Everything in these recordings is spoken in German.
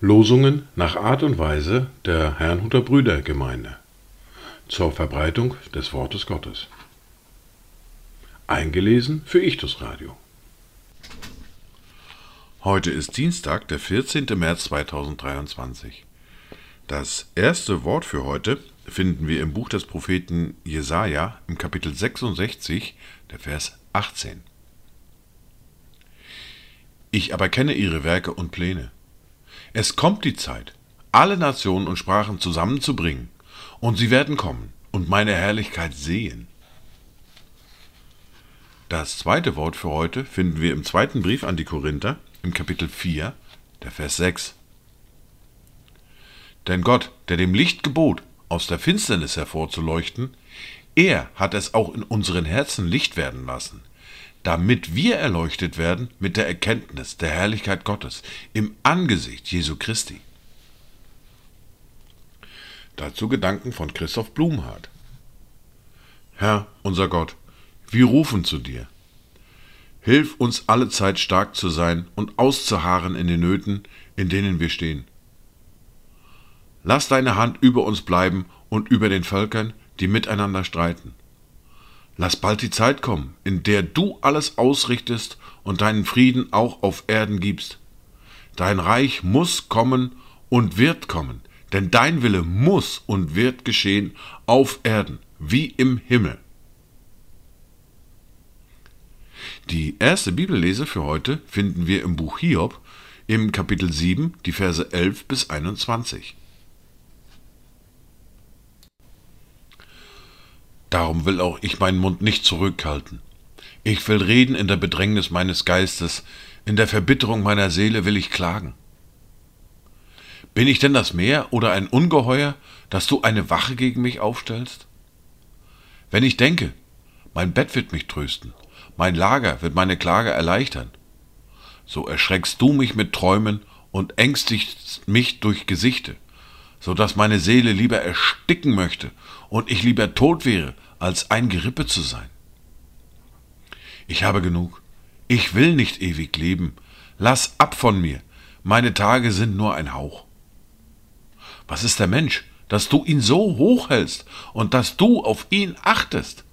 Losungen nach Art und Weise der Herrnhuter Brüdergemeinde zur Verbreitung des Wortes Gottes. Eingelesen für Ichtus Radio. Heute ist Dienstag, der 14. März 2023. Das erste Wort für heute finden wir im Buch des Propheten Jesaja im Kapitel 66, der Vers 18. Ich aber kenne ihre Werke und Pläne. Es kommt die Zeit, alle Nationen und Sprachen zusammenzubringen, und sie werden kommen und meine Herrlichkeit sehen. Das zweite Wort für heute finden wir im zweiten Brief an die Korinther im Kapitel 4, der Vers 6. Denn Gott, der dem Licht gebot, aus der Finsternis hervorzuleuchten, er hat es auch in unseren Herzen Licht werden lassen, damit wir erleuchtet werden mit der Erkenntnis der Herrlichkeit Gottes im Angesicht Jesu Christi. Dazu Gedanken von Christoph Blumhardt. Herr, unser Gott, wir rufen zu dir. Hilf uns alle Zeit stark zu sein und auszuharren in den Nöten, in denen wir stehen. Lass deine Hand über uns bleiben und über den Völkern, die miteinander streiten. Lass bald die Zeit kommen, in der du alles ausrichtest und deinen Frieden auch auf Erden gibst. Dein Reich muss kommen und wird kommen, denn dein Wille muss und wird geschehen auf Erden wie im Himmel. Die erste Bibellese für heute finden wir im Buch Hiob im Kapitel 7, die Verse 11 bis 21. Darum will auch ich meinen Mund nicht zurückhalten. Ich will reden in der Bedrängnis meines Geistes, in der Verbitterung meiner Seele will ich klagen. Bin ich denn das Meer oder ein Ungeheuer, dass du eine Wache gegen mich aufstellst? Wenn ich denke, mein Bett wird mich trösten, mein Lager wird meine Klage erleichtern, so erschreckst du mich mit Träumen und ängstigst mich durch Gesichte, so dass meine Seele lieber ersticken möchte und ich lieber tot wäre, als ein Gerippe zu sein. Ich habe genug. Ich will nicht ewig leben. Lass ab von mir. Meine Tage sind nur ein Hauch. Was ist der Mensch, dass du ihn so hoch hältst und dass du auf ihn achtest?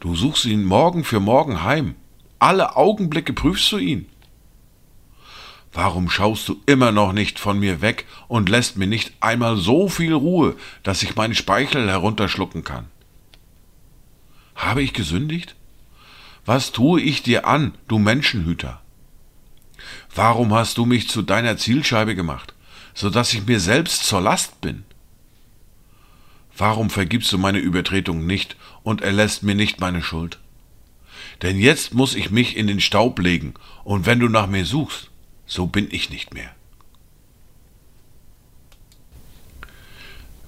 Du suchst ihn morgen für morgen heim. Alle Augenblicke prüfst du ihn. Warum schaust du immer noch nicht von mir weg und lässt mir nicht einmal so viel Ruhe, dass ich meinen Speichel herunterschlucken kann? Habe ich gesündigt? Was tue ich dir an, du Menschenhüter? Warum hast du mich zu deiner Zielscheibe gemacht, so dass ich mir selbst zur Last bin? Warum vergibst du meine Übertretung nicht und erlässt mir nicht meine Schuld? Denn jetzt muss ich mich in den Staub legen, und wenn du nach mir suchst, so bin ich nicht mehr.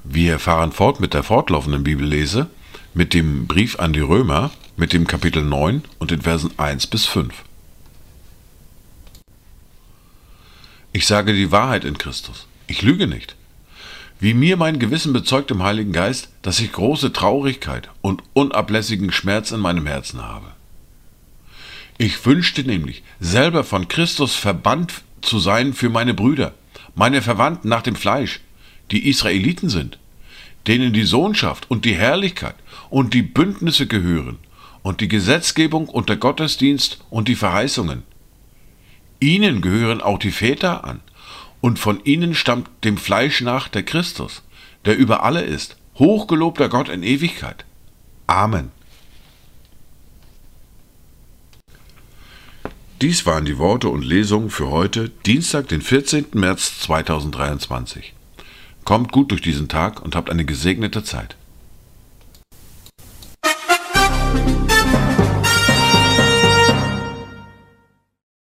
Wir fahren fort mit der fortlaufenden Bibellese, mit dem Brief an die Römer, mit dem Kapitel 9 und den Versen 1 bis 5. Ich sage die Wahrheit in Christus. Ich lüge nicht. Wie mir mein Gewissen bezeugt im Heiligen Geist, dass ich große Traurigkeit und unablässigen Schmerz in meinem Herzen habe. Ich wünschte nämlich, selber von Christus verbannt zu sein für meine Brüder, meine Verwandten nach dem Fleisch, die Israeliten sind, denen die Sohnschaft und die Herrlichkeit und die Bündnisse gehören und die Gesetzgebung und der Gottesdienst und die Verheißungen. Ihnen gehören auch die Väter an, und von ihnen stammt dem Fleisch nach der Christus, der über alle ist, hochgelobter Gott in Ewigkeit. Amen. Dies waren die Worte und Lesungen für heute, Dienstag, den 14. März 2023. Kommt gut durch diesen Tag und habt eine gesegnete Zeit.